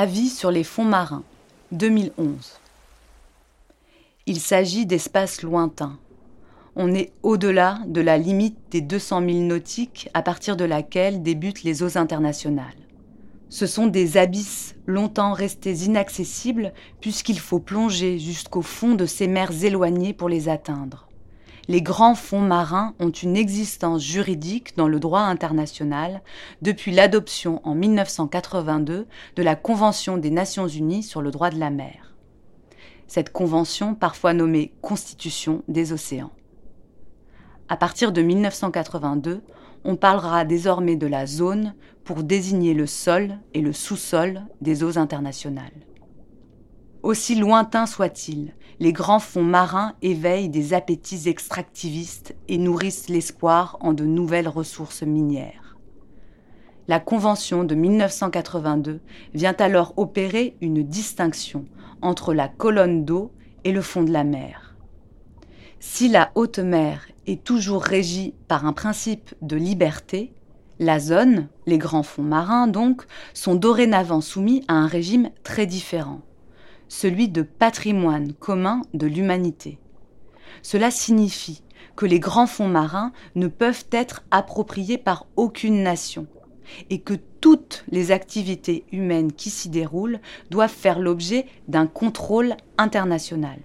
Avis sur les fonds marins, 2011. Il s'agit d'espaces lointains. On est au-delà de la limite des 200 000 nautiques à partir de laquelle débutent les eaux internationales. Ce sont des abysses longtemps restés inaccessibles puisqu'il faut plonger jusqu'au fond de ces mers éloignées pour les atteindre les grands fonds marins ont une existence juridique dans le droit international depuis l'adoption en 1982 de la Convention des Nations Unies sur le droit de la mer. Cette convention, parfois nommée Constitution des océans. À partir de 1982, on parlera désormais de la zone pour désigner le sol et le sous-sol des eaux internationales. Aussi lointain soit-il, les grands fonds marins éveillent des appétits extractivistes et nourrissent l'espoir en de nouvelles ressources minières. La Convention de 1982 vient alors opérer une distinction entre la colonne d'eau et le fond de la mer. Si la haute mer est toujours régie par un principe de liberté, la zone, les grands fonds marins donc, sont dorénavant soumis à un régime très différent celui de patrimoine commun de l'humanité. Cela signifie que les grands fonds marins ne peuvent être appropriés par aucune nation et que toutes les activités humaines qui s'y déroulent doivent faire l'objet d'un contrôle international.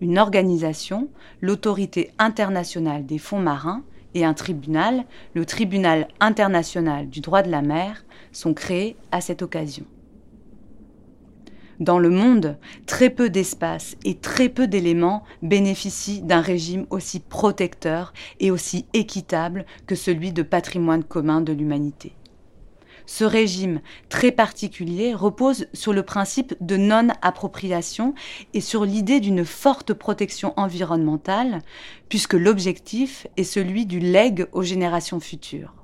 Une organisation, l'autorité internationale des fonds marins, et un tribunal, le tribunal international du droit de la mer, sont créés à cette occasion. Dans le monde, très peu d'espace et très peu d'éléments bénéficient d'un régime aussi protecteur et aussi équitable que celui de patrimoine commun de l'humanité. Ce régime très particulier repose sur le principe de non-appropriation et sur l'idée d'une forte protection environnementale, puisque l'objectif est celui du legs aux générations futures.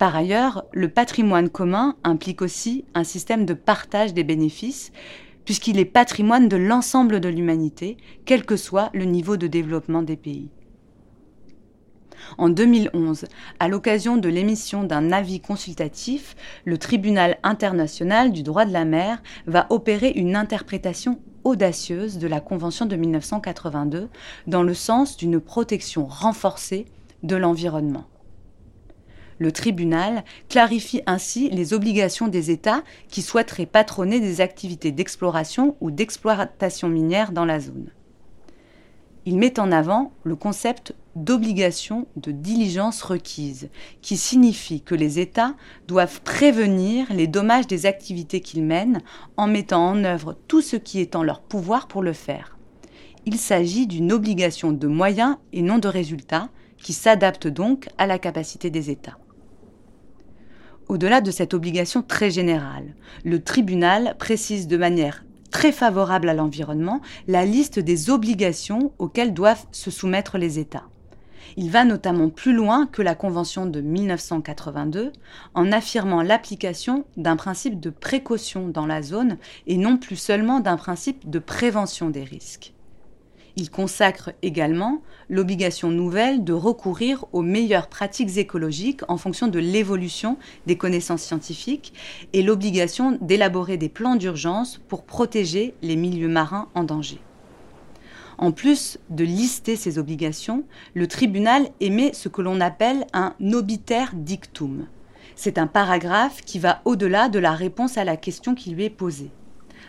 Par ailleurs, le patrimoine commun implique aussi un système de partage des bénéfices, puisqu'il est patrimoine de l'ensemble de l'humanité, quel que soit le niveau de développement des pays. En 2011, à l'occasion de l'émission d'un avis consultatif, le Tribunal international du droit de la mer va opérer une interprétation audacieuse de la Convention de 1982 dans le sens d'une protection renforcée de l'environnement. Le tribunal clarifie ainsi les obligations des États qui souhaiteraient patronner des activités d'exploration ou d'exploitation minière dans la zone. Il met en avant le concept d'obligation de diligence requise, qui signifie que les États doivent prévenir les dommages des activités qu'ils mènent en mettant en œuvre tout ce qui est en leur pouvoir pour le faire. Il s'agit d'une obligation de moyens et non de résultats, qui s'adapte donc à la capacité des États. Au-delà de cette obligation très générale, le tribunal précise de manière très favorable à l'environnement la liste des obligations auxquelles doivent se soumettre les États. Il va notamment plus loin que la Convention de 1982 en affirmant l'application d'un principe de précaution dans la zone et non plus seulement d'un principe de prévention des risques. Il consacre également l'obligation nouvelle de recourir aux meilleures pratiques écologiques en fonction de l'évolution des connaissances scientifiques et l'obligation d'élaborer des plans d'urgence pour protéger les milieux marins en danger. En plus de lister ces obligations, le tribunal émet ce que l'on appelle un obiter dictum. C'est un paragraphe qui va au-delà de la réponse à la question qui lui est posée.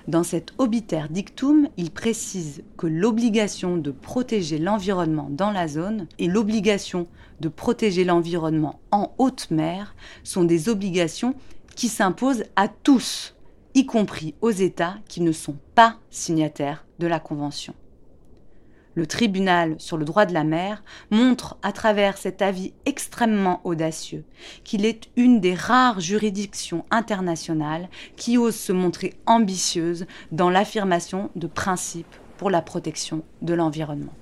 Dans cet obiter dictum, il précise que l'obligation de protéger l'environnement dans la zone et l'obligation de protéger l'environnement en haute mer sont des obligations qui s'imposent à tous, y compris aux États qui ne sont pas signataires de la Convention le tribunal sur le droit de la mer montre à travers cet avis extrêmement audacieux qu'il est une des rares juridictions internationales qui ose se montrer ambitieuse dans l'affirmation de principes pour la protection de l'environnement.